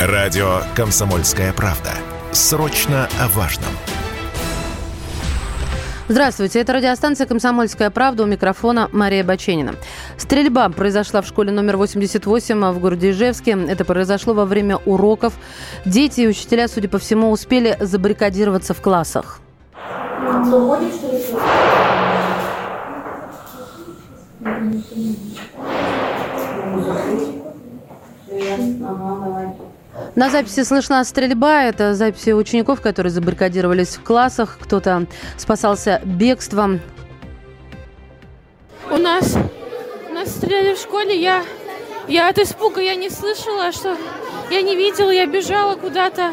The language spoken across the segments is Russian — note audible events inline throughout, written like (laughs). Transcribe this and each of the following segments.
Радио «Комсомольская правда». Срочно о важном. Здравствуйте, это радиостанция «Комсомольская правда» у микрофона Мария Баченина. Стрельба произошла в школе номер 88 в городе Ижевске. Это произошло во время уроков. Дети и учителя, судя по всему, успели забаррикадироваться в классах. Ага, давай. На записи слышна стрельба. Это записи учеников, которые забаррикадировались в классах. Кто-то спасался бегством. У нас, у нас стреляли в школе. Я, я от испуга я не слышала, что я не видела, я бежала куда-то.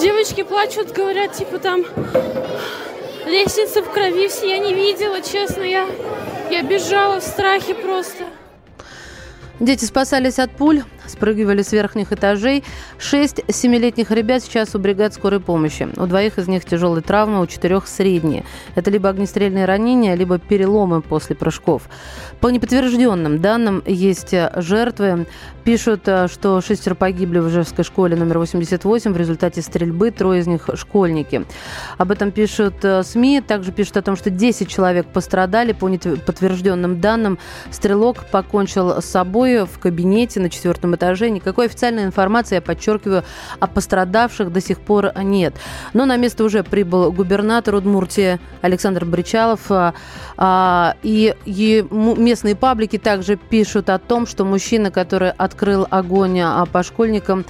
Девочки плачут, говорят, типа там лестница в крови, все я не видела, честно, я, я бежала в страхе просто. Дети спасались от пуль, спрыгивали с верхних этажей. Шесть семилетних ребят сейчас у бригад скорой помощи. У двоих из них тяжелые травмы, у четырех средние. Это либо огнестрельные ранения, либо переломы после прыжков. По неподтвержденным данным есть жертвы. Пишут, что шестеро погибли в Ижевской школе номер 88 в результате стрельбы, трое из них школьники. Об этом пишут э, СМИ. Также пишут о том, что 10 человек пострадали. По неподтвержденным данным, стрелок покончил с собой в кабинете на четвертом этаже. Никакой официальной информации, я подчеркиваю, о пострадавших до сих пор нет. Но на место уже прибыл губернатор Удмуртии Александр Бричалов. А, а, и, местные паблики также пишут о том, что мужчина, который открыл огонь а, по школьникам,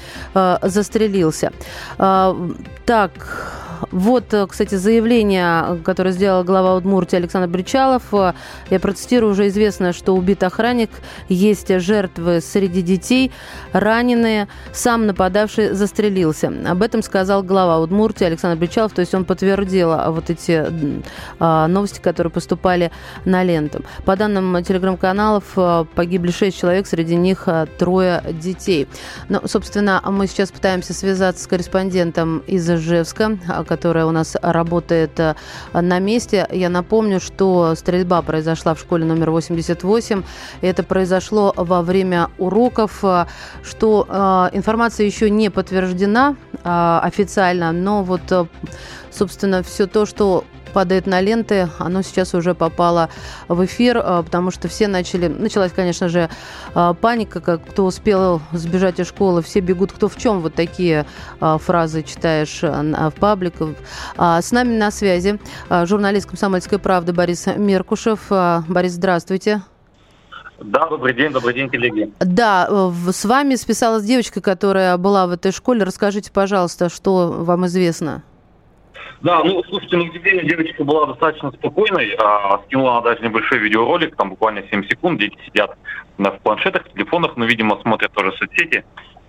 застрелился. Так, вот, э, кстати, заявление, которое сделал глава Удмуртии Александр Бричалов. Э, я процитирую, уже известно, что убит охранник, есть жертвы среди детей, раненые, сам нападавший застрелился. Об этом сказал глава Удмуртии Александр Бричалов, то есть он подтвердил а, вот эти а, новости, которые поступали на ленту. По данным телеграм-каналов, э, погибли шесть человек, среди них трое детей. Ну, собственно, мы сейчас пытаемся связаться с корреспондентом из Ижевска, которая у нас работает э, на месте. Я напомню, что стрельба произошла в школе номер 88. Это произошло во время уроков, э, что э, информация еще не подтверждена официально, но вот, собственно, все то, что падает на ленты, оно сейчас уже попало в эфир, а, потому что все начали... Началась, конечно же, а, паника, как кто успел сбежать из школы, все бегут кто в чем. Вот такие а, фразы читаешь в пабликах. С нами на связи журналист «Комсомольской правды» Борис Меркушев. Борис, здравствуйте. Да, добрый день, добрый день, коллеги. Да, с вами списалась девочка, которая была в этой школе. Расскажите, пожалуйста, что вам известно? Да, ну, слушайте, на удивление девочка была достаточно спокойной. А, скинула она даже небольшой видеоролик, там буквально 7 секунд, дети сидят на, в планшетах, в телефонах, но, видимо, смотрят тоже соцсети.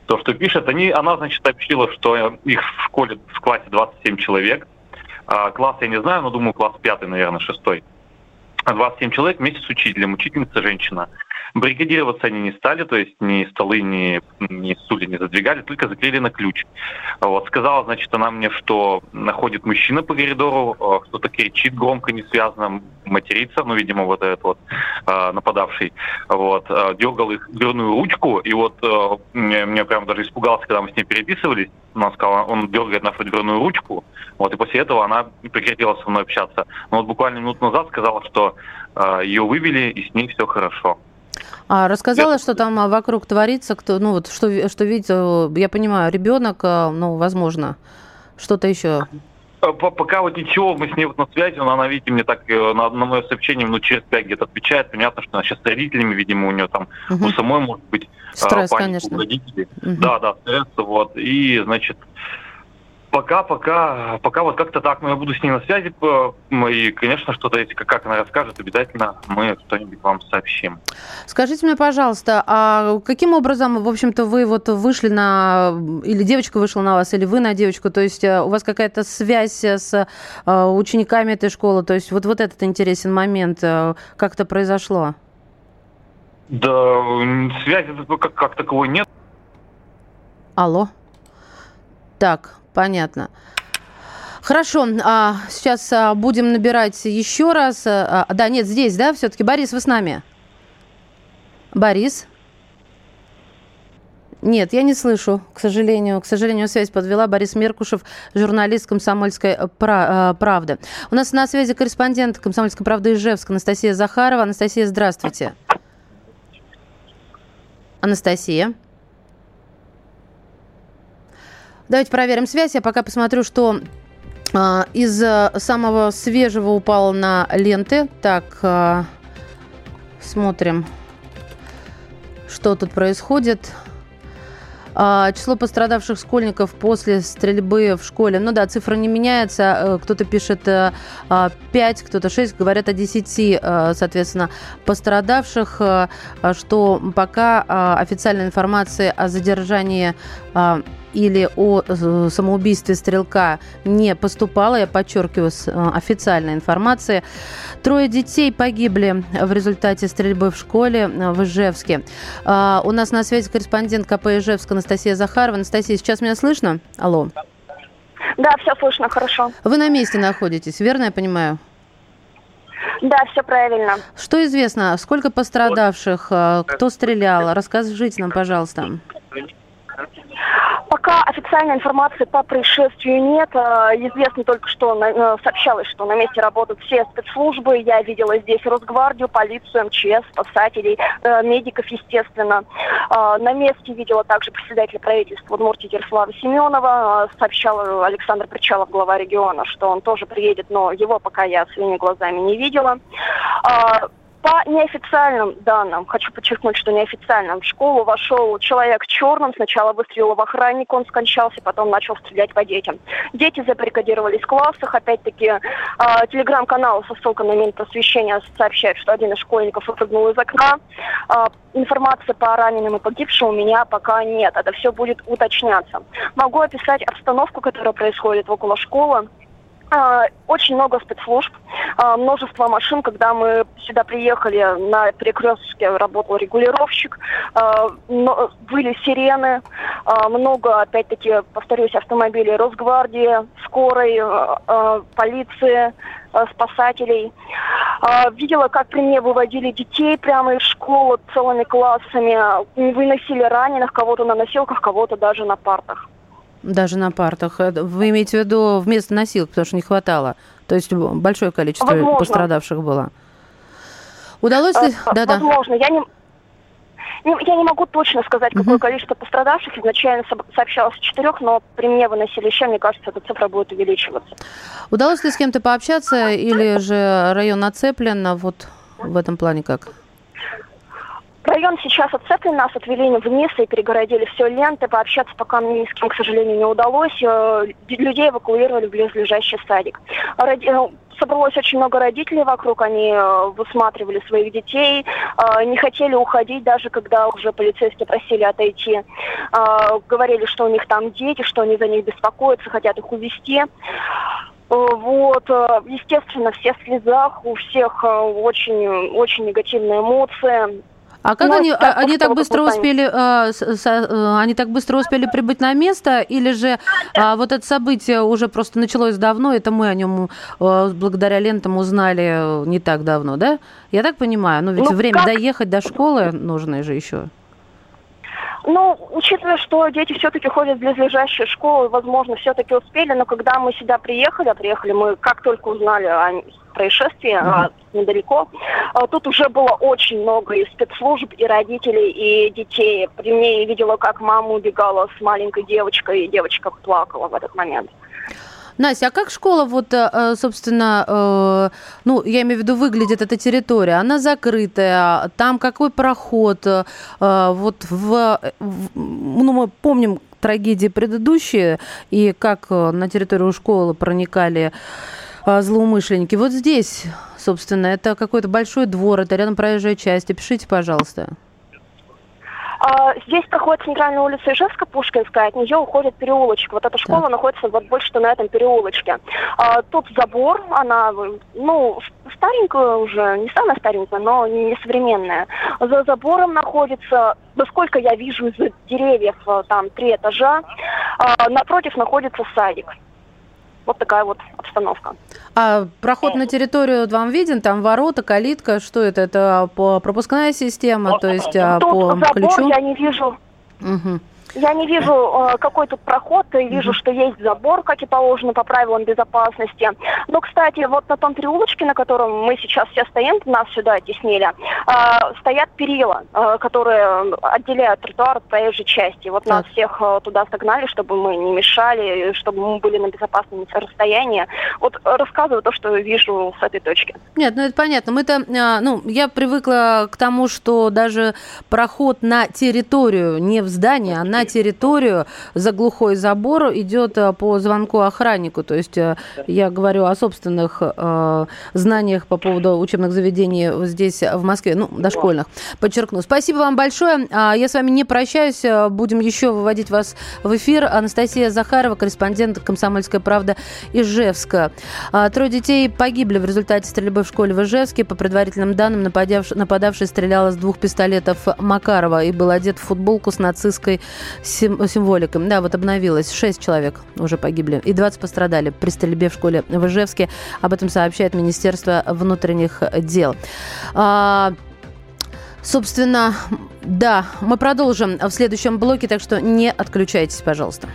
То, что пишет, они, она, значит, сообщила, что их в школе, в классе 27 человек. А, класс я не знаю, но думаю, класс 5, наверное, 6. 27 человек вместе с учителем, учительница женщина. Бригадироваться они не стали, то есть ни столы, ни, ни стулья не задвигали, только заклеили на ключ. Вот, сказала, значит, она мне, что находит мужчина по коридору, э, кто-то кричит громко, не связано, матерится, ну, видимо, вот этот вот э, нападавший, вот, э, дергал их дверную ручку, и вот мне, мне прям даже испугался, когда мы с ней переписывались, он сказал, он дергает нашу дверную ручку, вот, и после этого она прекратила со мной общаться. Но вот буквально минут назад сказала, что ее вывели, и с ней все хорошо. А рассказала, я... что там а, вокруг творится, кто, ну вот что, что видит, я понимаю, ребенок, э, ну, возможно, что-то еще. Пока вот ничего, мы с ней вот на связи, но она, видите, мне так э, на, на мое сообщение минут через пять где-то отвечает. Понятно, что она сейчас с родителями, видимо, у нее там угу. у самой может быть стресс, конечно. родителей. Угу. Да, да, стресс, вот. И, значит, Пока, пока, пока вот как-то так, но я буду с ней на связи, и, конечно, что-то, если как она расскажет, обязательно мы что-нибудь вам сообщим. Скажите мне, пожалуйста, а каким образом, в общем-то, вы вот вышли на, или девочка вышла на вас, или вы на девочку, то есть э, у вас какая-то связь с э, учениками этой школы, то есть вот, вот этот интересен момент, э, как это произошло? Да, связи как, как таковой нет. Алло. Так, Понятно. Хорошо, а, сейчас а, будем набирать еще раз. А, да, нет, здесь, да, все-таки. Борис, вы с нами? Борис? Нет, я не слышу, к сожалению. К сожалению, связь подвела Борис Меркушев, журналист «Комсомольской правды». У нас на связи корреспондент «Комсомольской правды» Ижевск Анастасия Захарова. Анастасия, здравствуйте. Анастасия. Давайте проверим связь. Я пока посмотрю, что а, из самого свежего упало на ленты. Так, а, смотрим, что тут происходит. А, число пострадавших школьников после стрельбы в школе. Ну да, цифра не меняется. Э, кто-то пишет 5, э, кто-то 6. Говорят о 10, э, соответственно, пострадавших. Что пока официальной информации о задержании или о э, самоубийстве стрелка не поступало, я подчеркиваю, с э, официальной информации. Трое детей погибли в результате стрельбы в школе э, в Ижевске. А, у нас на связи корреспондент КП Ижевск Анастасия Захарова. Анастасия, сейчас меня слышно? Алло. Да, все слышно, хорошо. Вы на месте находитесь, верно я понимаю? Да, все правильно. Что известно? Сколько пострадавших? Кто стрелял? Расскажите нам, пожалуйста. Пока официальной информации по происшествию нет. А, известно только, что э, сообщалось, что на месте работают все спецслужбы. Я видела здесь Росгвардию, полицию, МЧС, спасателей, э, медиков, естественно. На месте видела также председателя правительства Удмуртии Ярослава Семенова. Сообщал Александр Причалов, глава региона, что он тоже приедет, но его пока я своими глазами не видела. По неофициальным данным, хочу подчеркнуть, что неофициальным, в школу вошел человек в черном, сначала выстрелил в охранника, он скончался, потом начал стрелять по детям. Дети забаррикадировались в классах, опять-таки э, телеграм-канал со ссылкой на Минпросвещения сообщает, что один из школьников выпрыгнул из окна. Э, информации по раненым и погибшим у меня пока нет, это все будет уточняться. Могу описать обстановку, которая происходит около школы. А, очень много спецслужб, а, множество машин. Когда мы сюда приехали, на перекрестке работал регулировщик, а, были сирены, много, опять-таки, повторюсь, автомобилей Росгвардии, скорой, полиции, спасателей. Видела, как при мне выводили детей прямо из школы целыми классами, выносили раненых, кого-то на носилках, кого-то даже на партах. Даже на партах. Э, вы имеете в виду вместо носилок, потому что не хватало? То есть большое количество Возможно. пострадавших было? Удалось ли? Э, да, Возможно. Да. Я не, я не могу точно сказать, какое uh количество пострадавших. Изначально сообщалось четырех, но при мне выносили еще, мне кажется, эта цифра будет увеличиваться. Удалось ли с кем-то пообщаться или же район оцеплен? А вот в этом плане как? Район сейчас отцеплен, нас отвели вниз и перегородили все ленты. Пообщаться пока мне ни с кем, к сожалению, не удалось. Э, людей эвакуировали в близлежащий садик. Роди... Э, собралось очень много родителей вокруг, они э, высматривали своих детей, не хотели уходить, даже когда уже полицейские просили отойти. Говорили, что у них там дети, что они за них беспокоятся, хотят их увезти. Вот, естественно, все в слезах, у всех очень, очень негативные эмоции. А как они, а, они так быстро успели, а, с, с, а, они так быстро успели прибыть на место, или же а, вот это событие уже просто началось давно, это мы о нем а, благодаря лентам узнали не так давно, да? Я так понимаю, ну ведь ну, время как? доехать до школы нужно же еще. Ну, учитывая, что дети все-таки ходят в близлежащие школы, возможно, все-таки успели, но когда мы сюда приехали, а приехали мы как только узнали о происшествии а, недалеко, а, тут уже было очень много и спецслужб, и родителей, и детей. При мне я видела, как мама убегала с маленькой девочкой, и девочка плакала в этот момент. Настя, а как школа, вот, э, э, собственно, э, ну, я имею в виду, выглядит эта территория? Она закрытая, там какой проход? Вот в, ну, мы помним трагедии предыдущие, и как на территорию школы проникали злоумышленники. Вот здесь, собственно, это какой-то большой двор, это рядом проезжая часть. Опишите, пожалуйста. А, здесь проходит центральная улица Ижевска, Пушкинская, от нее уходит переулочек. Вот эта школа да. находится вот больше на этом переулочке. А, тут забор, она, ну, старенькая уже, не самая старенькая, но не современная. За забором находится, насколько я вижу из деревьев, э, там три этажа. А, напротив находится садик. Вот такая вот обстановка. А проход на территорию вам виден? Там ворота, калитка? Что это? Это по пропускная система, то есть а, Тут по забор ключу? я не вижу. Угу. Я не вижу, э, какой тут проход, вижу, что есть забор, как и положено по правилам безопасности. Но, кстати, вот на том переулочке, на котором мы сейчас все стоим, нас сюда теснили, э, стоят перила, э, которые отделяют тротуар от проезжей части. Вот нас всех туда согнали, чтобы мы не мешали, чтобы мы были на безопасном расстоянии. Вот рассказываю то, что вижу с этой точки. Нет, ну это понятно. Мы-то, ну, я привыкла к тому, что даже проход на территорию, не в здание, а на территорию за глухой забор идет э, по звонку охраннику. То есть э, я говорю о собственных э, знаниях по поводу учебных заведений здесь, в Москве, ну, дошкольных, подчеркну. Спасибо вам большое. А, я с вами не прощаюсь. Будем еще выводить вас в эфир. Анастасия Захарова, корреспондент «Комсомольская правда» Ижевска. А, трое детей погибли в результате стрельбы в школе в Ижевске. По предварительным данным, нападавший стрелял из двух пистолетов Макарова и был одет в футболку с нацистской сим- символикой. Да, вот обновилось. Шесть человек уже погибли и 20 пострадали при стрельбе в школе в Ижевске. Об этом сообщает Министерство внутренних дел. А, собственно, да, мы продолжим в следующем блоке, так что не отключайтесь, пожалуйста.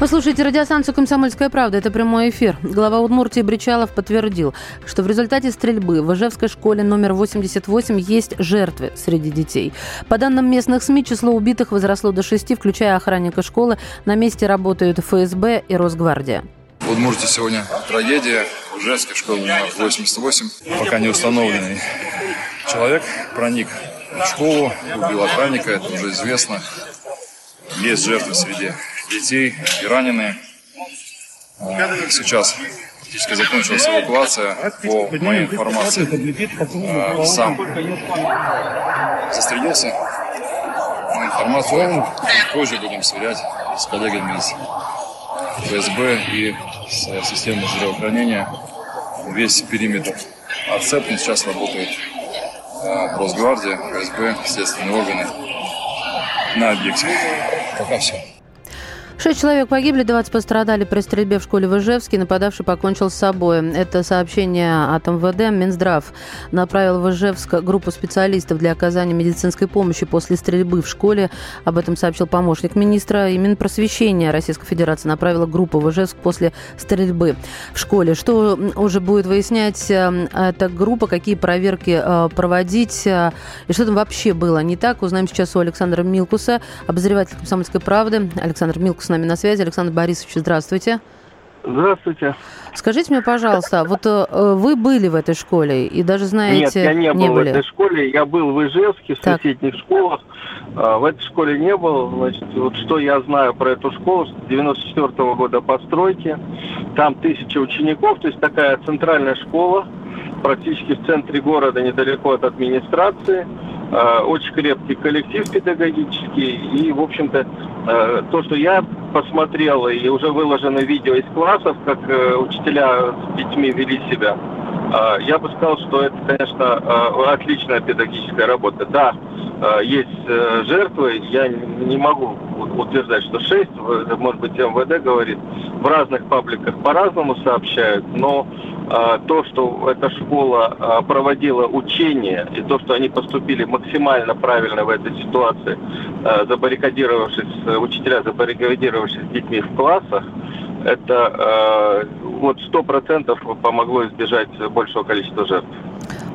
Вы слушаете радиостанцию «Комсомольская правда». Это прямой эфир. Глава Удмуртии Бричалов подтвердил, что в результате стрельбы в Ижевской школе номер 88 есть жертвы среди детей. По данным местных СМИ, число убитых возросло до шести, включая охранника школы. На месте работают ФСБ и Росгвардия. В Удмуртии сегодня трагедия. В Ижевской школе номер 88. Пока не установленный человек проник в школу, убил охранника, это уже известно. Есть жертвы среди детей и раненые. Сейчас практически закончилась эвакуация. По моей информации, а, сам застрелился. Но информацию позже будем сверять с коллегами из ФСБ и с системой здравоохранения. Весь периметр отцеплен. Сейчас работает а, Росгвардия, ФСБ, следственные органы на объекте. Пока все. Шесть человек погибли, 20 пострадали при стрельбе в школе в Ижевске. Нападавший покончил с собой. Это сообщение от МВД. Минздрав направил в Ижевск группу специалистов для оказания медицинской помощи после стрельбы в школе. Об этом сообщил помощник министра. И Минпросвещения Российской Федерации направила группу в Ижевск после стрельбы в школе. Что уже будет выяснять э, эта группа, какие проверки э, проводить э, и что там вообще было не так, узнаем сейчас у Александра Милкуса, обозреватель «Комсомольской правды». Александр Милкус с нами на связи. Александр Борисович, здравствуйте. Здравствуйте. Скажите мне, пожалуйста, вот э, вы были в этой школе и даже знаете... Нет, я не, не был были. в этой школе. Я был в Ижевске, в так. соседних школах. А, в этой школе не был. Значит, вот что я знаю про эту школу, с 94 -го года постройки. Там тысяча учеников, то есть такая центральная школа, практически в центре города, недалеко от администрации. А, очень крепкий коллектив педагогический. И, в общем-то, а, то, что я посмотрел, и уже выложено видео из классов, как э, учителя с детьми вели себя, я бы сказал, что это, конечно, отличная педагогическая работа. Да, есть э, жертвы, я не могу утверждать, что 6, может быть, МВД говорит, в разных пабликах по-разному сообщают, но то, что эта школа а, проводила учения, и то, что они поступили максимально правильно в этой ситуации, а, забаррикадировавшись, учителя забаррикадировавшись с детьми в классах, это вот сто процентов помогло избежать большего количества жертв.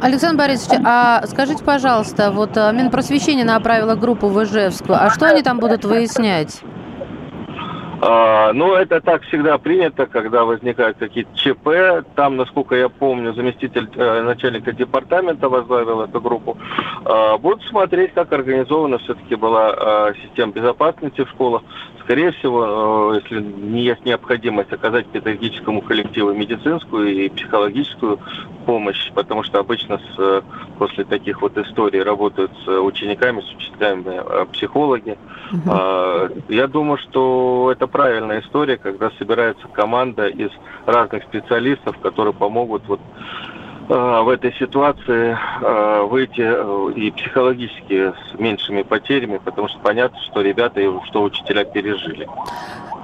Александр Борисович, а скажите, пожалуйста, вот Минпросвещение направило группу в Ижевск, а что они там будут выяснять? А, ну, это так всегда принято, когда возникают какие-то ЧП. Там, насколько я помню, заместитель э, начальника департамента возглавил эту группу. Э, будут смотреть, как организована все-таки была э, система безопасности в школах. Скорее всего, э, если не есть необходимость оказать педагогическому коллективу медицинскую и психологическую помощь, потому что обычно с, э, после таких вот историй работают с учениками, с учителями психологи. Угу. Я думаю, что это правильная история, когда собирается команда из разных специалистов, которые помогут вот в этой ситуации выйти и психологически с меньшими потерями, потому что понятно, что ребята, что учителя пережили.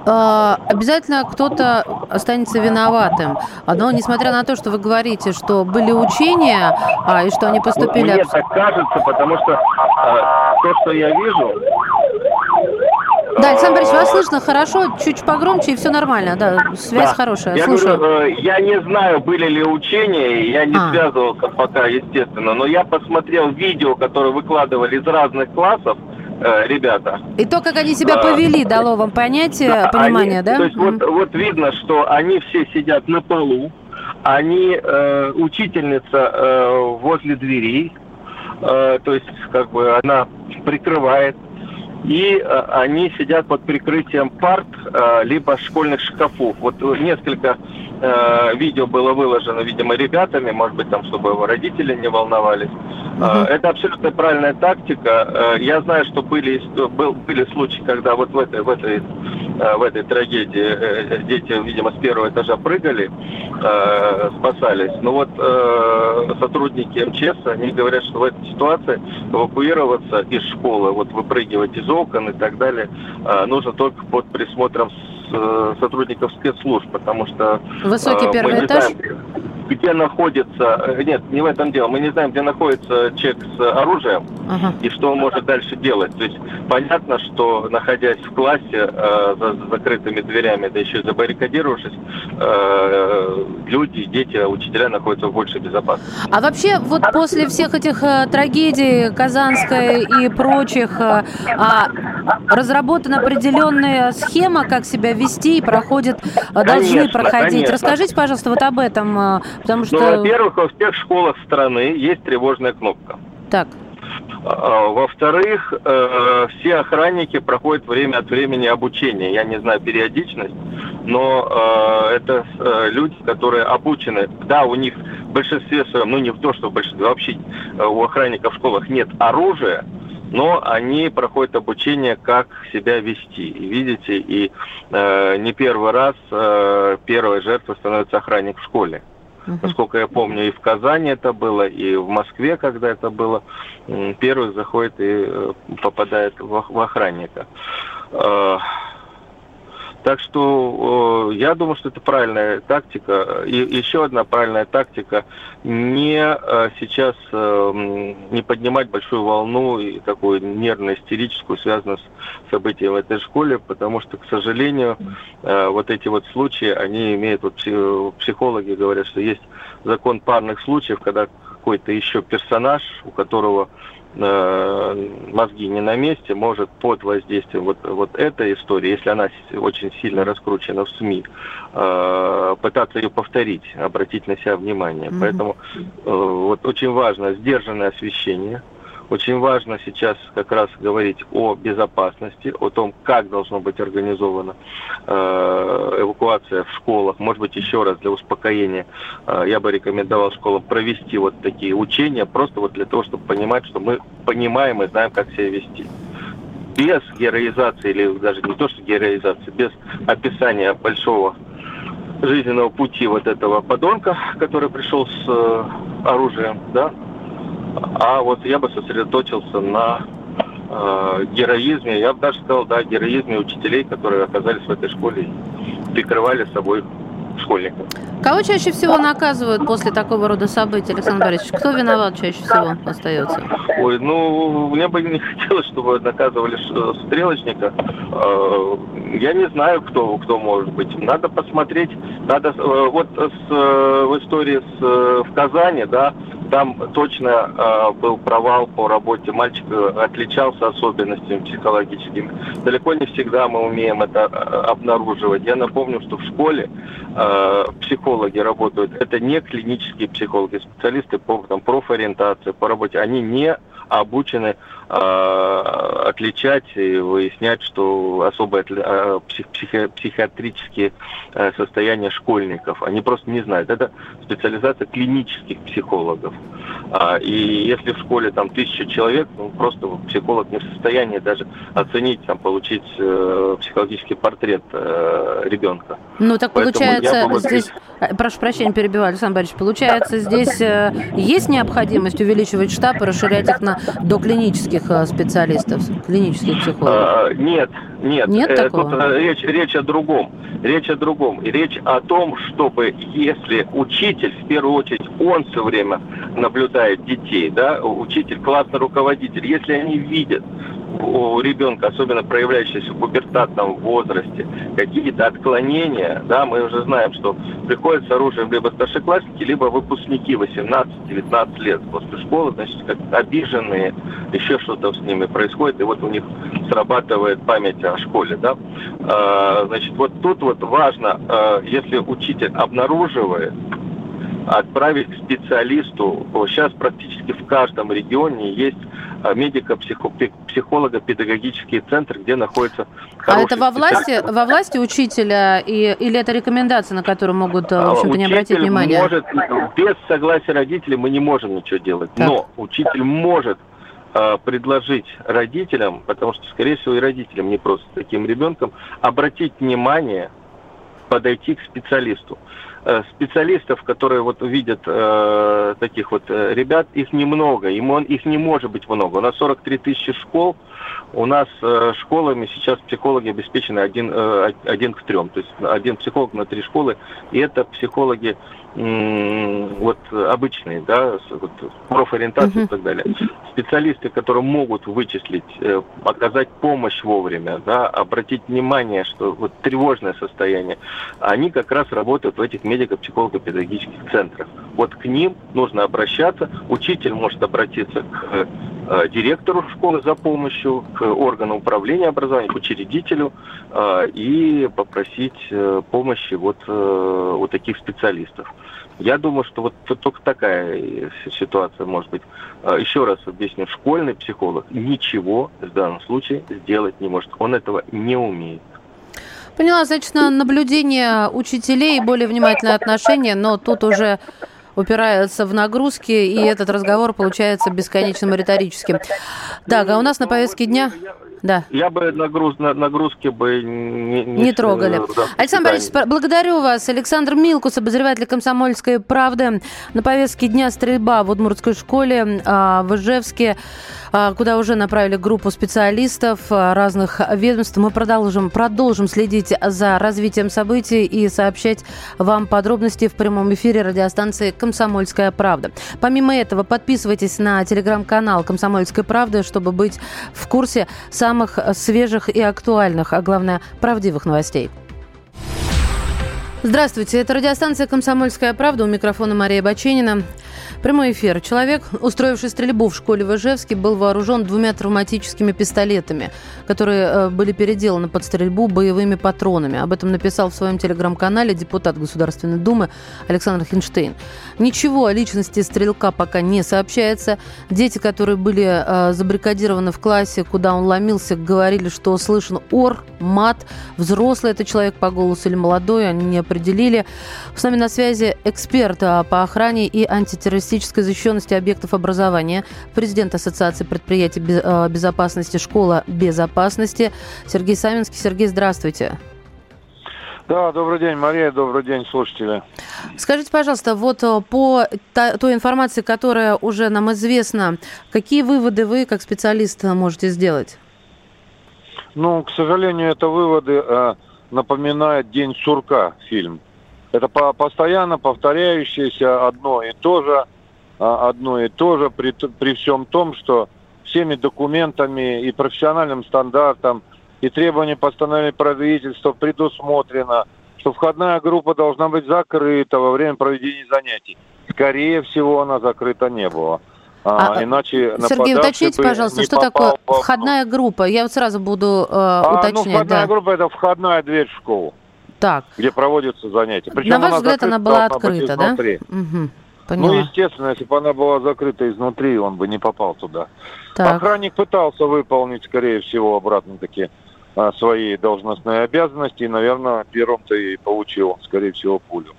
А, обязательно кто-то останется виноватым. Но несмотря на то, что вы говорите, что были учения, а, и что они поступили... Мне так кажется, потому что то, что я вижу, Да, Александр Борисович, вас слышно хорошо, чуть погромче, и все нормально, да, связь да. хорошая, я слушаю. Говорю, э, я не знаю, были ли учения, я не а. связывался пока, естественно, но я посмотрел видео, которое выкладывали из разных классов, э, ребята. И то, как они себя повели, дало вам понятие, понимание, они, да? То есть mm. вот, вот видно, что они все сидят на полу, они, э, учительница э, возле дверей, э, то есть как бы она прикрывает, и э, они сидят под прикрытием парт, э, либо школьных шкафов. Вот несколько э, видео было выложено, видимо, ребятами, может быть, там, чтобы родители не волновались. Uh-huh. Это абсолютно правильная тактика. Я знаю, что были, был, были случаи, когда вот в этой, в этой, в этой трагедии дети, видимо, с первого этажа прыгали, спасались. Но вот сотрудники МЧС, они говорят, что в этой ситуации эвакуироваться из школы, вот выпрыгивать из окон и так далее, нужно только под присмотром Э, сотрудников спецслужб, потому что... Высокий э, первый этаж? Знаем, где находится... Э, нет, не в этом дело. Мы не знаем, где находится человек с оружием ага. и что он может дальше делать. То есть понятно, что находясь в классе э, за закрытыми дверями, да еще и забаррикадировавшись, э, люди, дети, учителя находятся в большей безопасности. А вообще вот после всех этих э, трагедий Казанской и прочих э, э, разработана определенная схема, как себя вести и проходит, э, должны конечно, проходить. Конечно. Расскажите, пожалуйста, вот об этом, э, потому ну, что... Ну, во-первых, во всех школах страны есть тревожная кнопка. Так. А, во-вторых, э, все охранники проходят время от времени обучение. Я не знаю периодичность, но это люди, которые обучены. Да, у них в большинстве своем, ну не в то, что в большинстве, вообще у охранников в школах нет оружия, но они проходят обучение, как себя вести. И видите, и э, не первый раз э, первой жертвой становится охранник в школе. Uh-huh. Насколько я помню, и в Казани это было, и в Москве, когда это было, первый заходит и э, попадает в, охранника. Так что э, я думаю, что это правильная тактика. И еще одна правильная тактика не э, сейчас э, не поднимать большую волну и такую нервно-истерическую, связанную с событием в этой школе, потому что, к сожалению, э, вот эти вот случаи, они имеют, вот психологи говорят, что есть закон парных случаев, когда какой-то еще персонаж, у которого мозги не на месте, может под воздействием вот, вот этой истории, если она очень сильно раскручена в СМИ, э, пытаться ее повторить, обратить на себя внимание. Mm-hmm. Поэтому э, вот очень важно сдержанное освещение – очень важно сейчас как раз говорить о безопасности, о том, как должно быть организована э, эвакуация в школах. Может быть, еще раз для успокоения э, я бы рекомендовал школам провести вот такие учения, просто вот для того, чтобы понимать, что мы понимаем и знаем, как себя вести без героизации, или даже не то, что героизации, без описания большого жизненного пути вот этого подонка, который пришел с э, оружием, да, а вот я бы сосредоточился на э, героизме, я бы даже сказал, да, героизме учителей, которые оказались в этой школе и прикрывали собой школьников. Кого чаще всего наказывают после такого рода событий, Александр Борисович? Кто виноват чаще всего остается? Ой, ну, мне бы не (laughs) хотелось, чтобы наказывали стрелочника. Э, я не знаю, кто, кто может быть. Надо посмотреть. Надо, э, вот с, э, в истории с, в Казани, да, там точно э, был провал по работе. Мальчик э, отличался особенностями психологическими. Далеко не всегда мы умеем это э, обнаруживать. Я напомню, что в школе э, психологи работают. Это не клинические психологи, специалисты по там, профориентации, по работе. Они не обучены отличать и выяснять, что особые э, псих, психи, психиатрические э, состояния школьников. Они просто не знают. Это специализация клинических психологов. А, и если в школе там тысяча человек, ну, просто психолог не в состоянии даже оценить, там, получить э, психологический портрет э, ребенка. Ну, так Поэтому получается, бы здесь, э, прошу прощения, перебиваю, Александр Борисович, получается, здесь есть необходимость увеличивать штаб и расширять их на доклинических э, специалистов, клинических психологов? А, нет, нет. Нет э, такого? Тут речь, речь о другом. Речь о другом. Речь о том, чтобы если учитель, в первую очередь, он все время наблюдает детей, да, учитель, классный руководитель, если они видят, у ребенка, особенно проявляющиеся в пубертатном возрасте, какие-то отклонения, да, мы уже знаем, что приходят с оружием либо старшеклассники, либо выпускники 18-19 лет после школы, значит, как обиженные, еще что-то с ними происходит, и вот у них срабатывает память о школе, да. А, значит, вот тут вот важно, а, если учитель обнаруживает отправить к специалисту. Сейчас практически в каждом регионе есть а, медико-психолого-педагогические центры, где находятся А это во власти, во власти учителя и, или это рекомендация, на которую могут, в общем-то, не обратить внимания? Может, без согласия родителей мы не можем ничего делать. Так. Но учитель может а, предложить родителям, потому что, скорее всего, и родителям, не просто таким ребенком, обратить внимание, подойти к специалисту. Э, специалистов, которые вот видят э, таких вот э, ребят, их немного, им он, их не может быть много. У нас 43 тысячи школ, у нас э, школами сейчас психологи обеспечены один, э, один к трем, то есть один психолог на три школы, и это психологи вот обычные, да, вот, профориентации uh-huh. и так далее. Специалисты, которые могут вычислить, э, оказать помощь вовремя, да, обратить внимание, что вот тревожное состояние, они как раз работают в этих медико-психолого-педагогических центрах. Вот к ним нужно обращаться, учитель может обратиться к э, директору школы за помощью, к органу управления образованием, к учредителю э, и попросить помощи вот у таких специалистов. Я думаю, что вот только такая ситуация может быть. А, еще раз объясню, школьный психолог ничего в данном случае сделать не может. Он этого не умеет. Поняла, значит, на наблюдение учителей более внимательное отношение, но тут уже упираются в нагрузки, и этот разговор получается бесконечным риторическим. Так, а у нас на повестке дня... Да. Я бы нагруз, нагрузки бы не, не, не трогали. Да, Александр Борисович, благодарю вас. Александр Милкус, обозреватель «Комсомольской правды». На повестке дня стрельба в Удмуртской школе а, в Ижевске. А, куда уже направили группу специалистов а, разных ведомств. Мы продолжим, продолжим следить за развитием событий и сообщать вам подробности в прямом эфире радиостанции «Комсомольская правда». Помимо этого, подписывайтесь на телеграм-канал «Комсомольская правда», чтобы быть в курсе самых свежих и актуальных, а главное, правдивых новостей. Здравствуйте, это радиостанция «Комсомольская правда». У микрофона Мария Баченина. Прямой эфир. Человек, устроивший стрельбу в школе в Ижевске, был вооружен двумя травматическими пистолетами, которые э, были переделаны под стрельбу боевыми патронами. Об этом написал в своем телеграм-канале депутат Государственной Думы Александр Хинштейн. Ничего о личности стрелка пока не сообщается. Дети, которые были э, забаррикадированы в классе, куда он ломился, говорили, что слышен ор, мат. Взрослый это человек по голосу или молодой, они не определили. С нами на связи эксперт э, по охране и антитеррористической террористической защищенности объектов образования, президент Ассоциации предприятий э, безопасности «Школа безопасности» Сергей Савинский. Сергей, здравствуйте. Да, добрый день, Мария, добрый день, слушатели. Скажите, пожалуйста, вот э, по той информации, которая уже нам известна, какие выводы вы, как специалист, можете сделать? Ну, к сожалению, это выводы э, напоминают «День сурка» фильм. Это по постоянно повторяющееся одно и то же – а, одно и то же, при, при всем том, что всеми документами и профессиональным стандартам и требованиям постановления правительства предусмотрено, что входная группа должна быть закрыта во время проведения занятий. Скорее всего, она закрыта не была. А, а, иначе Сергей, уточните, пожалуйста, что такое входная группа? Я вот сразу буду э, а, уточнять. Ну, входная да. группа – это входная дверь в школу. Так. Где проводятся занятия. Причем На ваш взгляд, она была открыта, да? Угу. Поняла. Ну, естественно, если бы она была закрыта изнутри, он бы не попал туда. Так. Охранник пытался выполнить, скорее всего, обратно-таки а, свои должностные обязанности, и, наверное, первым-то и получил, скорее всего, пулю.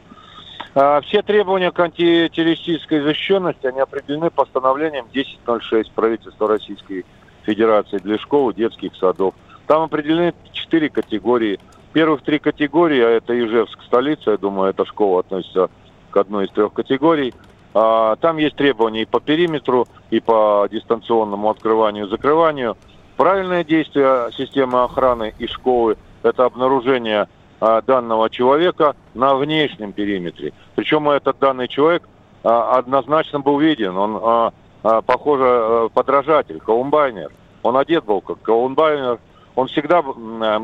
А, все требования к антитеррористической защищенности, они определены постановлением 10.06 правительства Российской Федерации для школ и детских садов. Там определены четыре категории. Первых три категории, а это Ижевск, столица, я думаю, эта школа относится к одной из трех категорий. А, там есть требования и по периметру, и по дистанционному открыванию и закрыванию. Правильное действие системы охраны и школы – это обнаружение а, данного человека на внешнем периметре. Причем этот данный человек а, однозначно был виден. Он, похоже, подражатель, колумбайнер. Он одет был как колумбайнер. Он всегда,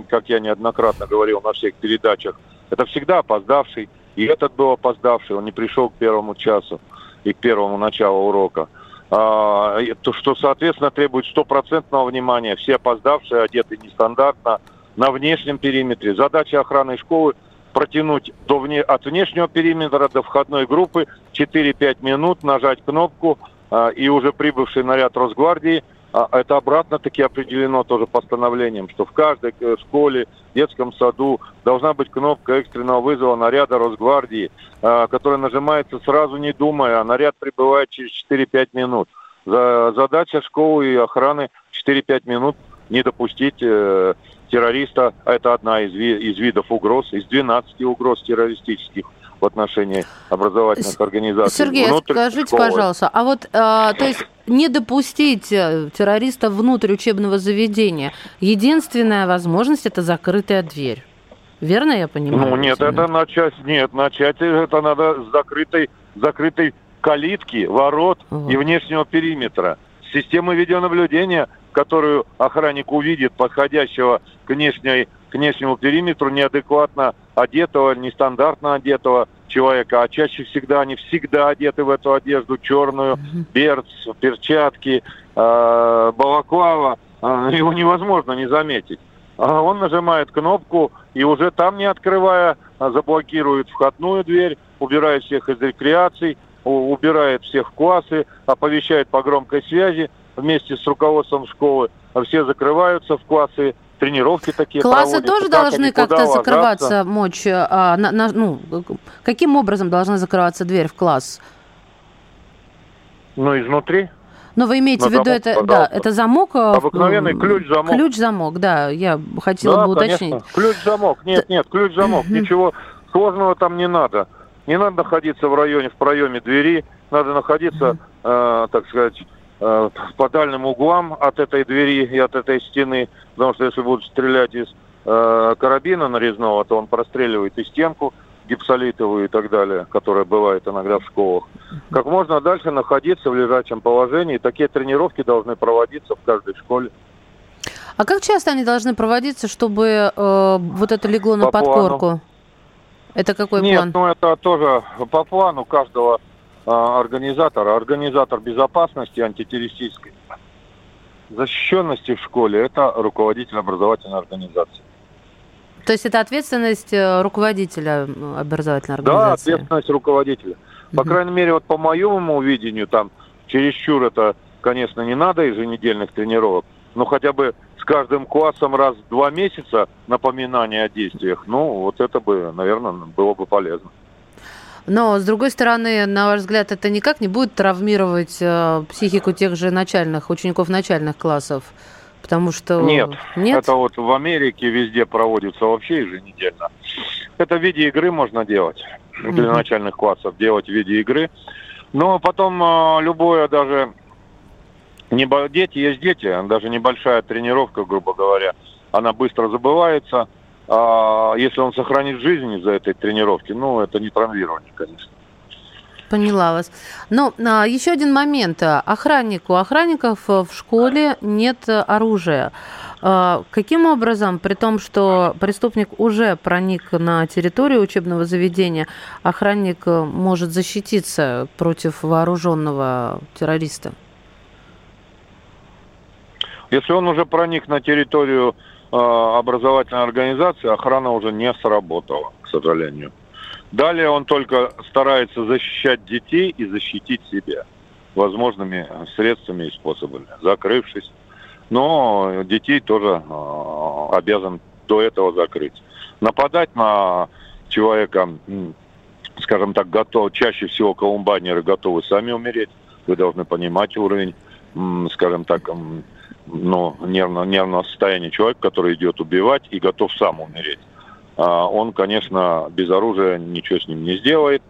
как я неоднократно говорил на всех передачах, это всегда опоздавший. И этот был опоздавший, он не пришел к первому часу и к первому началу урока. А, то, что, соответственно, требует стопроцентного внимания. Все опоздавшие одеты нестандартно на внешнем периметре. Задача охраны школы протянуть до вне, от внешнего периметра до входной группы 4-5 минут, нажать кнопку, а, и уже прибывший наряд Росгвардии – это обратно-таки определено тоже постановлением, что в каждой э, школе, детском саду должна быть кнопка экстренного вызова наряда Росгвардии, а, которая нажимается сразу не думая, а наряд прибывает через 4-5 минут. Задача школы и охраны 4-5 минут не допустить э, террориста, а это одна из видов угроз, из 12 угроз террористических в отношении образовательных организаций. Сергей, скажите, школы. пожалуйста, а вот, а, то есть не допустить э, террористов внутрь учебного заведения, единственная возможность – это закрытая дверь. Верно я понимаю? Ну, нет, это начать, нет, начать это надо с закрытой, закрытой калитки, ворот угу. и внешнего периметра. Системы видеонаблюдения, которую охранник увидит подходящего к внешней к внешнему периметру неадекватно одетого, нестандартно одетого человека, а чаще всегда они всегда одеты в эту одежду черную, берц, перчатки, э, балаклава, э, (laughs) его невозможно не заметить. А он нажимает кнопку и уже там, не открывая, а, заблокирует входную дверь, убирает всех из рекреаций, убирает всех в классы, оповещает по громкой связи вместе с руководством школы, все закрываются в классы, тренировки такие Классы тоже как должны как-то закрываться, мочь, а, на, на, ну, каким образом должна закрываться дверь в класс? Ну, изнутри. Но вы имеете на в виду замок, это, да, это замок? Э, Обыкновенный ключ-замок. Ключ-замок, да, я хотела да, бы уточнить. Ключ-замок, нет, нет, ключ-замок, ничего сложного там не надо. Не надо находиться в районе, в проеме двери, надо находиться, э, так сказать, по дальним углам от этой двери и от этой стены, потому что если будут стрелять из э, карабина нарезного, то он простреливает и стенку гипсолитовую и так далее, которая бывает иногда в школах. Как можно дальше находиться в лежачем положении. Такие тренировки должны проводиться в каждой школе. А как часто они должны проводиться, чтобы э, вот это легло на по подкорку? Плану. Это какой Нет, план? ну это тоже по плану каждого организатора. Организатор безопасности антитеррористической защищенности в школе – это руководитель образовательной организации. То есть это ответственность э, руководителя образовательной организации? Да, ответственность руководителя. По угу. крайней мере, вот по моему видению, там чересчур это, конечно, не надо еженедельных тренировок, но хотя бы с каждым классом раз в два месяца напоминание о действиях, ну, вот это бы, наверное, было бы полезно. Но, с другой стороны, на ваш взгляд, это никак не будет травмировать э, психику тех же начальных, учеников начальных классов? Потому что... Нет, Нет, это вот в Америке везде проводится вообще еженедельно. Это в виде игры можно делать для mm-hmm. начальных классов, делать в виде игры. Но потом э, любое даже... Небо... Дети есть дети, даже небольшая тренировка, грубо говоря, она быстро забывается – а если он сохранит жизнь из-за этой тренировки, ну, это не травмирование, конечно. Поняла вас. Но а, еще один момент. Охраннику. Охранников в школе нет оружия. А, каким образом, при том, что преступник уже проник на территорию учебного заведения, охранник может защититься против вооруженного террориста? Если он уже проник на территорию Э, образовательной организации охрана уже не сработала, к сожалению. Далее он только старается защищать детей и защитить себя возможными средствами и способами, закрывшись. Но детей тоже э, обязан до этого закрыть. Нападать на человека, скажем так, готов, чаще всего колумбайнеры готовы сами умереть. Вы должны понимать уровень, скажем так, ну, нервно, нервного состояния человек, который идет убивать и готов сам умереть. А он, конечно, без оружия ничего с ним не сделает.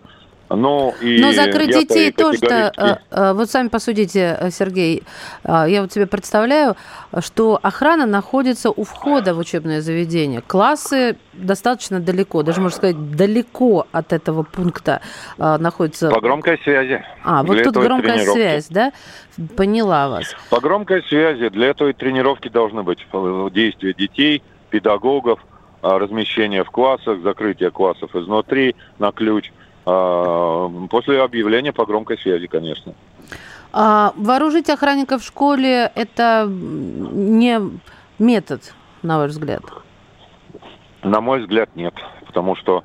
Ну, и Но закрыть детей тоже, категорически... Э, вот сами посудите, э, Сергей, э, я вот себе представляю, что охрана находится у входа в учебное заведение. Классы достаточно далеко, даже можно сказать, далеко от этого пункта находятся. По громкой связи. А, вот тут громкая связь, да? Поняла вас. По громкой связи. Для этого и тренировки должны быть. Действия детей, педагогов, размещение в классах, закрытие классов изнутри на ключ – после объявления по громкой связи, конечно. А вооружить охранника в школе – это не метод, на ваш взгляд? На мой взгляд, нет. Потому что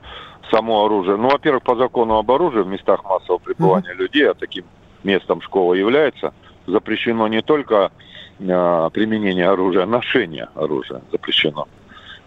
само оружие... Ну, во-первых, по закону об оружии в местах массового пребывания mm-hmm. людей, а таким местом школа является, запрещено не только э, применение оружия, ношение оружия запрещено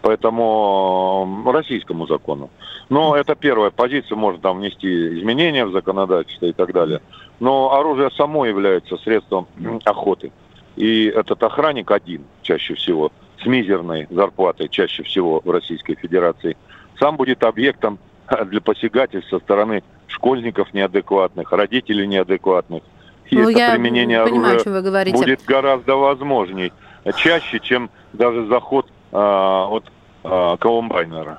поэтому российскому закону. Но это первая позиция, может там внести изменения в законодательство и так далее. Но оружие само является средством охоты. И этот охранник один, чаще всего, с мизерной зарплатой, чаще всего в Российской Федерации, сам будет объектом для посягательств со стороны школьников неадекватных, родителей неадекватных. И ну, это применение понимаю, оружия будет гораздо возможней, чаще, чем даже заход а, от а, Колумбайнера.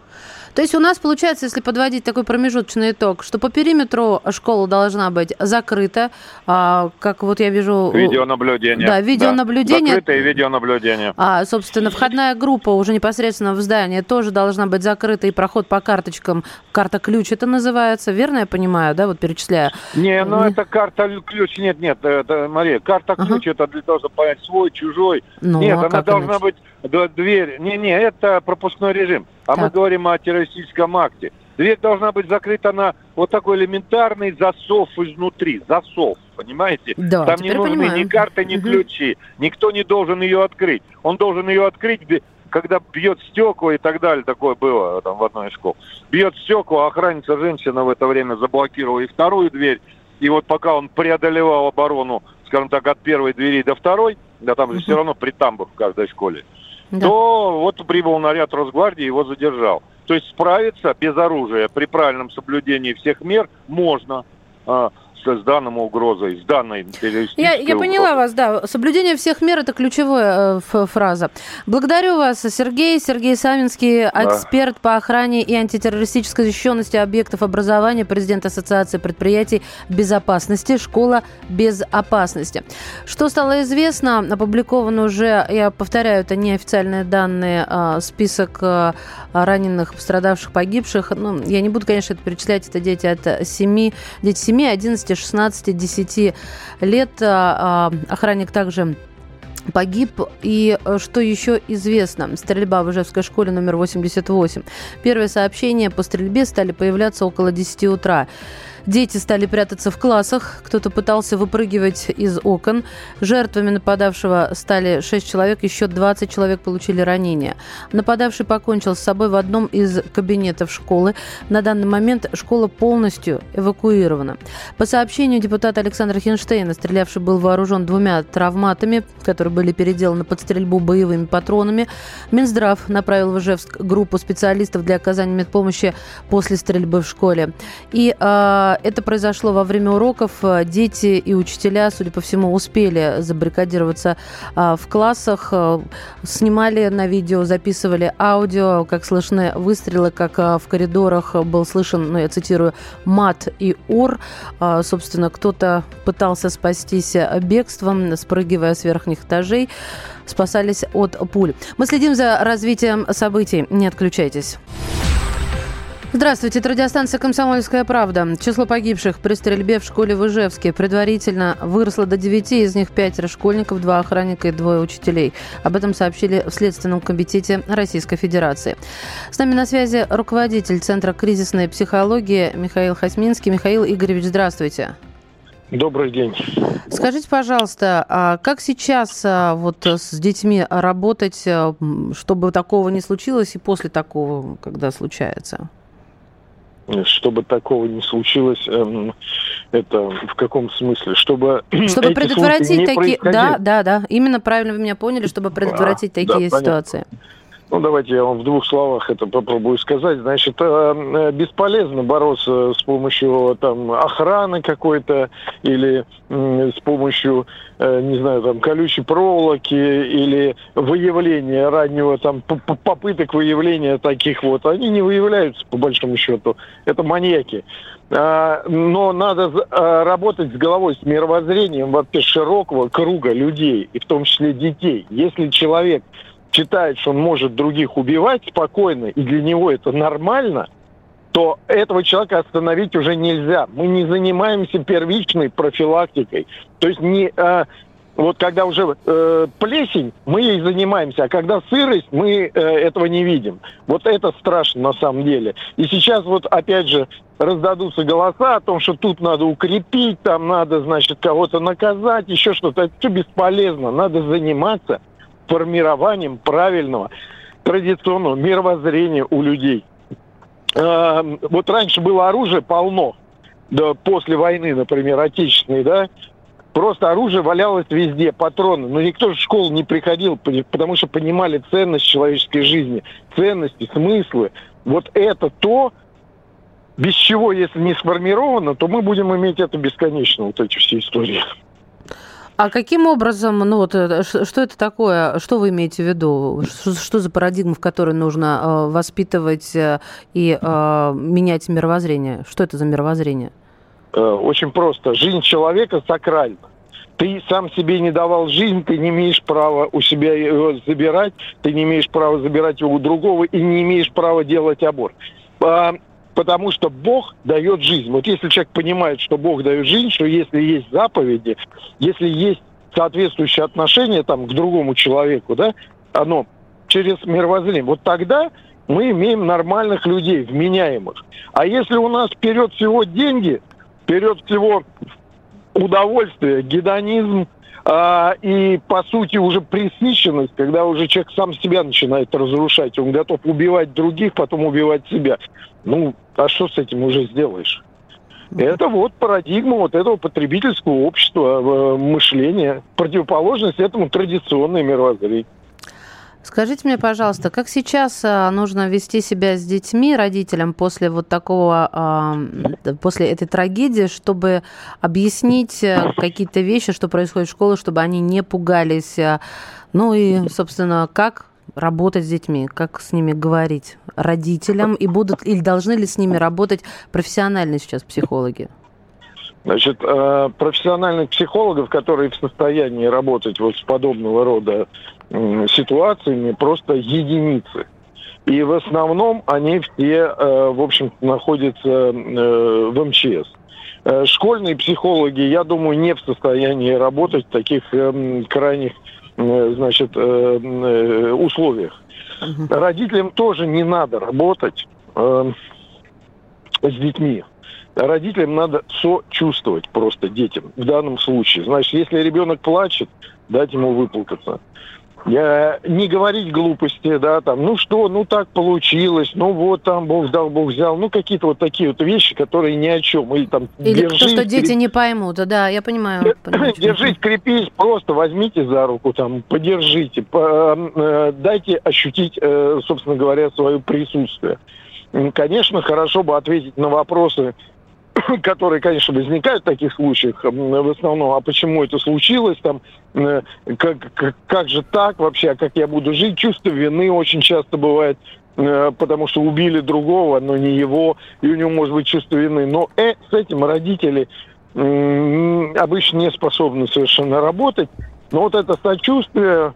То есть у нас получается, если подводить такой промежуточный итог, что по периметру школа должна быть закрыта, а, как вот я вижу... Видеонаблюдение. Да, видеонаблюдение. Да, закрытое видеонаблюдение. А, собственно, входная группа уже непосредственно в здание тоже должна быть закрыта, и проход по карточкам, карта-ключ это называется, верно я понимаю, да, вот перечисляю? Не, ну это карта-ключ, нет, нет, это, Мария, карта-ключ ага. это для того, чтобы понять свой, чужой. Ну, нет, а она должна иначе? быть дверь. Не-не, это пропускной режим. А так. мы говорим о террористическом акте. Дверь должна быть закрыта на вот такой элементарный засов изнутри. Засов, понимаете? Да, Там не нужны понимаю. ни карты, ни угу. ключи. Никто не должен ее открыть. Он должен ее открыть, когда бьет стекла и так далее. Такое было там в одной из школ. Бьет стекла, охранница женщина в это время заблокировала и вторую дверь. И вот пока он преодолевал оборону, скажем так, от первой двери до второй, да там же угу. все равно притамбур в каждой школе, да. то вот прибыл наряд Росгвардии, его задержал. То есть справиться без оружия при правильном соблюдении всех мер можно. С данной угрозой, с данной террористической я, я поняла вас, да. Соблюдение всех мер – это ключевая э, фраза. Благодарю вас, Сергей. Сергей Саминский, да. эксперт по охране и антитеррористической защищенности объектов образования, президент Ассоциации предприятий безопасности, школа безопасности. Что стало известно, опубликован уже, я повторяю, это неофициальные данные, а, список а, раненых, пострадавших, погибших. Ну, я не буду, конечно, это перечислять, это дети от 7, дети 7, 11, 16-10 лет. А, а, охранник также погиб. И э, что еще известно? Стрельба в Ижевской школе номер 88. Первые сообщения по стрельбе стали появляться около 10 утра. Дети стали прятаться в классах, кто-то пытался выпрыгивать из окон. Жертвами нападавшего стали 6 человек, еще 20 человек получили ранения. Нападавший покончил с собой в одном из кабинетов школы. На данный момент школа полностью эвакуирована. По сообщению депутата Александра Хинштейна, стрелявший был вооружен двумя травматами, которые были переделаны под стрельбу боевыми патронами. Минздрав направил в Ижевск группу специалистов для оказания медпомощи после стрельбы в школе. И э, это произошло во время уроков. Дети и учителя, судя по всему, успели забаррикадироваться а, в классах, а, снимали на видео, записывали аудио, как слышны выстрелы, как а, в коридорах был слышен, ну, я цитирую, мат и ур. Собственно, кто-то пытался спастись бегством, спрыгивая с верхних этажей спасались от пуль. Мы следим за развитием событий. Не отключайтесь. Здравствуйте, это радиостанция «Комсомольская правда». Число погибших при стрельбе в школе в Ижевске предварительно выросло до 9, из них пятеро школьников, два охранника и двое учителей. Об этом сообщили в Следственном комитете Российской Федерации. С нами на связи руководитель Центра кризисной психологии Михаил Хасминский. Михаил Игоревич, здравствуйте. Добрый день. Скажите, пожалуйста, а как сейчас а, вот с детьми работать, а, чтобы такого не случилось и после такого, когда случается? Чтобы такого не случилось, эм, это в каком смысле? Чтобы, (clears throat) чтобы предотвратить такие... Да, да, да. Именно правильно вы меня поняли, чтобы предотвратить да, такие да, ситуации. Ну, давайте я вам в двух словах это попробую сказать. Значит, э, бесполезно бороться с помощью там охраны какой-то или с помощью, э, не знаю, там колючей проволоки или выявления раннего там попыток выявления таких вот. Они не выявляются по большому счету. Это маньяки. А, но надо работать с головой, с мировоззрением вообще широкого круга людей, и в том числе детей. Если человек считает, что он может других убивать спокойно, и для него это нормально, то этого человека остановить уже нельзя. Мы не занимаемся первичной профилактикой. То есть не, э, вот когда уже э, плесень, мы ей занимаемся, а когда сырость, мы э, этого не видим. Вот это страшно на самом деле. И сейчас вот опять же раздадутся голоса о том, что тут надо укрепить, там надо, значит, кого-то наказать, еще что-то. Это все бесполезно. Надо заниматься формированием правильного традиционного мировоззрения у людей. Э, вот раньше было оружие полно, да, после войны, например, отечественной, да, просто оружие валялось везде, патроны. Но никто в школу не приходил, потому что понимали ценность человеческой жизни, ценности, смыслы. Вот это то, без чего, если не сформировано, то мы будем иметь это бесконечно, вот эти все истории. А каким образом, ну вот, э, что это такое, что вы имеете в виду? Что, что за парадигма, в которой нужно э, воспитывать э, и э, менять мировоззрение? Что это за мировоззрение? Э, очень просто. Жизнь человека сакральна. Ты сам себе не давал жизнь, ты не имеешь права у себя его забирать, ты не имеешь права забирать его у другого и не имеешь права делать аборт. Потому что Бог дает жизнь. Вот если человек понимает, что Бог дает жизнь, что если есть заповеди, если есть соответствующее отношение там, к другому человеку, да, оно через мировоззрение, вот тогда мы имеем нормальных людей, вменяемых. А если у нас вперед всего деньги, вперед всего удовольствие, гедонизм, а, и, по сути, уже пресыщенность, когда уже человек сам себя начинает разрушать. Он готов убивать других, потом убивать себя. Ну, а что с этим уже сделаешь? Это вот парадигма вот этого потребительского общества, э, мышления. Противоположность этому традиционное мировоззрение. Скажите мне, пожалуйста, как сейчас а, нужно вести себя с детьми, родителям после вот такого, а, после этой трагедии, чтобы объяснить э, какие-то вещи, что происходит в школе, чтобы они не пугались? Э, ну и, собственно, как работать с детьми, как с ними говорить родителям, и будут или должны ли с ними работать профессиональные сейчас психологи? Значит, э, профессиональных психологов, которые в состоянии работать вот с подобного рода ситуациями, просто единицы. И в основном они все, э, в общем находятся э, в МЧС. Школьные психологи, я думаю, не в состоянии работать в таких крайних значит, условиях. Родителям тоже не надо работать с детьми родителям надо сочувствовать просто детям в данном случае. Значит, если ребенок плачет, дать ему выплакаться. Я, не говорить глупости, да, там, ну что, ну так получилось, ну вот там Бог дал, Бог взял, ну какие-то вот такие вот вещи, которые ни о чем. Или там Или держись, то, что дети креп... не поймут, да, я понимаю. (clears throat) Держись, крепись, просто возьмите за руку, там, подержите, по, э, дайте ощутить, э, собственно говоря, свое присутствие. Конечно, хорошо бы ответить на вопросы, (coughs) которые, конечно, возникают в таких случаях в основном, а почему это случилось, там, э, как, как, как же так вообще, а как я буду жить, чувство вины очень часто бывает, э, потому что убили другого, но не его, и у него может быть чувство вины. Но э, с этим родители обычно не способны совершенно работать. Но вот это сочувствие,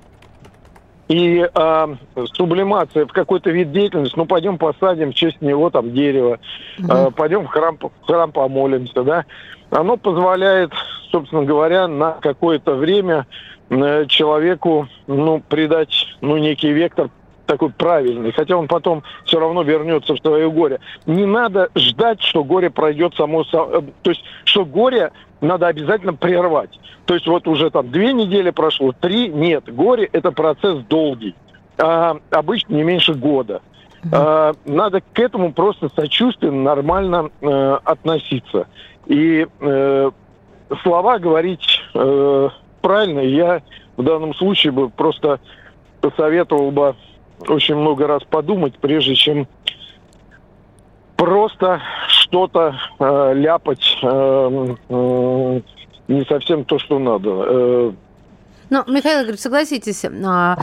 и э, сублимация в какой-то вид деятельности, ну, пойдем посадим в честь него там дерево, э, пойдем в храм, в храм помолимся, да, оно позволяет, собственно говоря, на какое-то время э, человеку, ну, придать, ну, некий вектор такой правильный, хотя он потом все равно вернется в свое горе. Не надо ждать, что горе пройдет само, то есть, что горе надо обязательно прервать. То есть вот уже там две недели прошло, три, нет. Горе – это процесс долгий, а, обычно не меньше года. А, надо к этому просто сочувственно, нормально э, относиться. И э, слова говорить э, правильно я в данном случае бы просто посоветовал бы очень много раз подумать, прежде чем просто что-то э, ляпать э, э, не совсем то, что надо. Э, ну, Михаил Игоревич, согласитесь, а,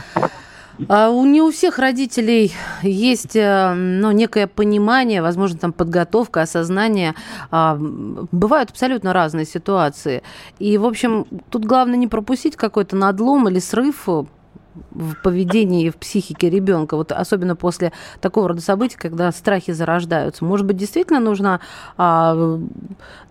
а у не у всех родителей есть э, ну, некое понимание, возможно, там подготовка, осознание. А, бывают абсолютно разные ситуации. И, в общем, тут главное не пропустить какой-то надлом или срыв в поведении и в психике ребенка, вот особенно после такого рода событий, когда страхи зарождаются. Может быть, действительно нужно... А,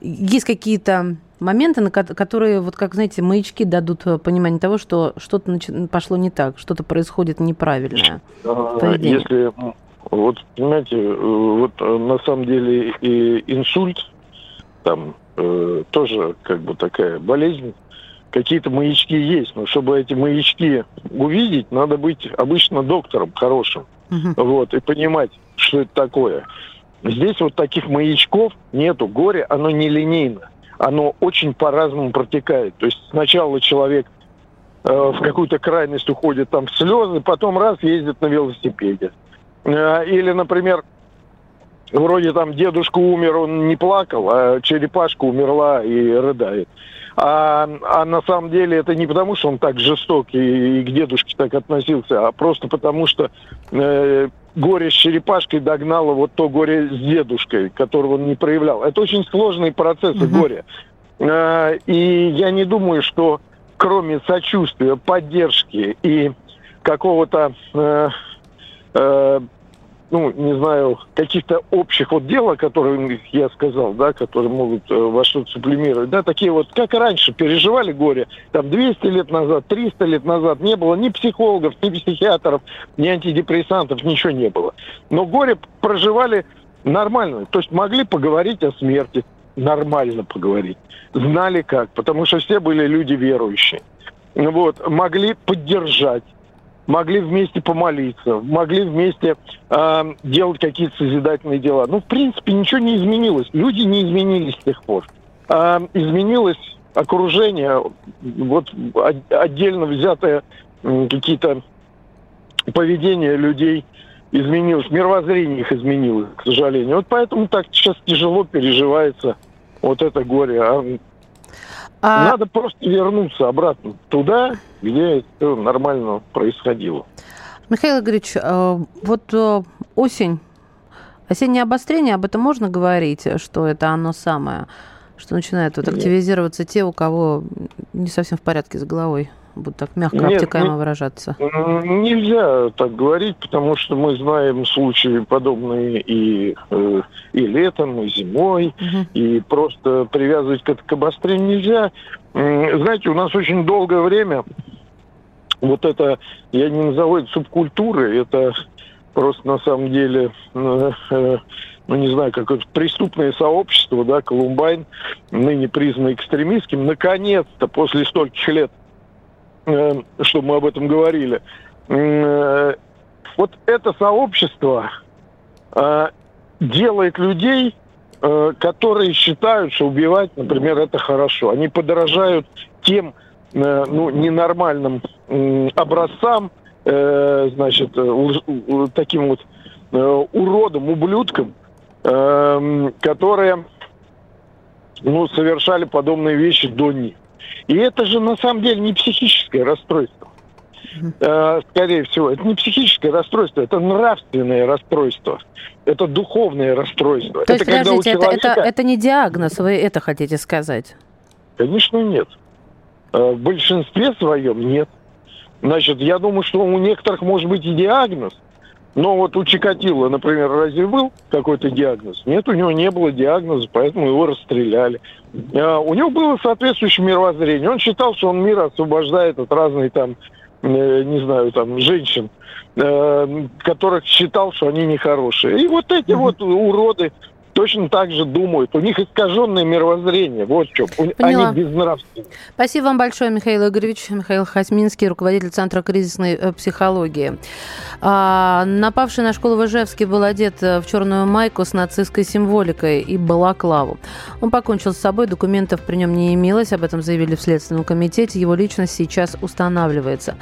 есть какие-то моменты, на которые, вот как, знаете, маячки дадут понимание того, что что-то пошло не так, что-то происходит неправильное. Поведение. Если, вот, понимаете, вот э, на самом деле и инсульт, там э, тоже как бы такая болезнь, какие-то маячки есть, но чтобы эти маячки увидеть, надо быть обычно доктором хорошим, uh вот, и понимать, что это такое. Здесь вот таких маячков нету. Горе, оно нелинейно. Оно очень по-разному протекает. То есть сначала человек э, в какую-то крайность уходит там в слезы, потом раз ездит на велосипеде. Э, или, например, вроде там дедушка умер, он не плакал, а черепашка умерла и рыдает. А, а на самом деле это не потому, что он так жесток и, и к дедушке так относился, а просто потому, что э, горе с черепашкой догнало вот то горе с дедушкой, которого он не проявлял. Это очень сложные процессы угу. горя. Э, и я не думаю, что кроме сочувствия, поддержки и какого-то э, э, ну, не знаю, каких-то общих вот дел, о которых я сказал, да, которые могут э, во что-то сублимировать, да, такие вот, как раньше переживали горе, там 200 лет назад, 300 лет назад не было ни психологов, ни психиатров, ни антидепрессантов, ничего не было. Но горе проживали нормально, то есть могли поговорить о смерти, нормально поговорить, знали как, потому что все были люди верующие. Вот, могли поддержать могли вместе помолиться, могли вместе э, делать какие-то созидательные дела. Ну, в принципе, ничего не изменилось. Люди не изменились с тех пор. Э, изменилось окружение, вот отдельно взятое э, какие-то поведения людей изменилось, мировоззрение их изменилось, к сожалению. Вот поэтому так сейчас тяжело переживается вот это горе. А а... Надо просто вернуться обратно туда, где все нормально происходило. Михаил Игоревич, э, вот э, осень, осеннее обострение, об этом можно говорить, что это оно самое, что начинает вот активизироваться те, у кого не совсем в порядке с головой? Буду так мягко, Нет, обтекаемо не, выражаться? Нельзя так говорить, потому что мы знаем случаи подобные и, э, и летом, и зимой, угу. и просто привязывать к, к обострению нельзя. Знаете, у нас очень долгое время вот это, я не назову это субкультурой, это просто на самом деле, э, э, ну не знаю, какое-то преступное сообщество, да, Колумбайн, ныне признанный экстремистским, наконец-то после стольких лет чтобы мы об этом говорили. Э, вот это сообщество э, делает людей, которые считают, что убивать, например, это хорошо. Они подражают тем ну, ненормальным образцам, значит, таким вот уродам, ублюдкам, которые ну, совершали подобные вещи до них. И это же на самом деле не психическое расстройство. Э, скорее всего, это не психическое расстройство, это нравственное расстройство, это духовное расстройство. То есть, это подождите, человека... это, это, это не диагноз, вы это хотите сказать? Конечно, нет. Э, в большинстве своем нет. Значит, я думаю, что у некоторых может быть и диагноз, но вот у Чикатило, например, разве был какой-то диагноз? Нет, у него не было диагноза, поэтому его расстреляли. А, у него было соответствующее мировоззрение. Он считал, что он мир освобождает от разных там, э, не знаю, там, женщин, э, которых считал, что они нехорошие. И вот эти вот уроды точно так же думают. У них искаженное мировоззрение. Вот чем. Поняла. Они безнравственны. Спасибо вам большое, Михаил Игоревич. Михаил Хасминский, руководитель Центра кризисной э, психологии. А, напавший на школу в Ижевске был одет э, в черную майку с нацистской символикой и балаклаву. Он покончил с собой, документов при нем не имелось, об этом заявили в Следственном комитете. Его личность сейчас устанавливается.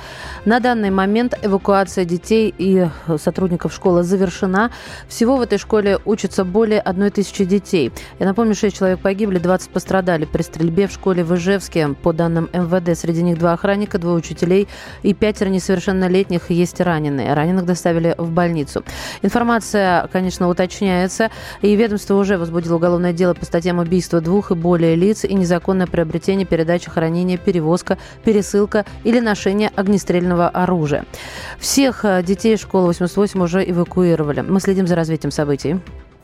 На данный момент эвакуация детей и сотрудников школы завершена. Всего в этой школе учатся более одной тысячи детей. Я напомню, 6 человек погибли, 20 пострадали при стрельбе в школе в Ижевске. По данным МВД, среди них два охранника, двое учителей и пятеро несовершеннолетних есть раненые. Раненых доставили в больницу. Информация, конечно, уточняется, и ведомство уже возбудило уголовное дело по статьям убийства двух и более лиц и незаконное приобретение, передача, хранение, перевозка, пересылка или ношение огнестрельного оружия. Всех э, детей школы 88 уже эвакуировали. Мы следим за развитием событий.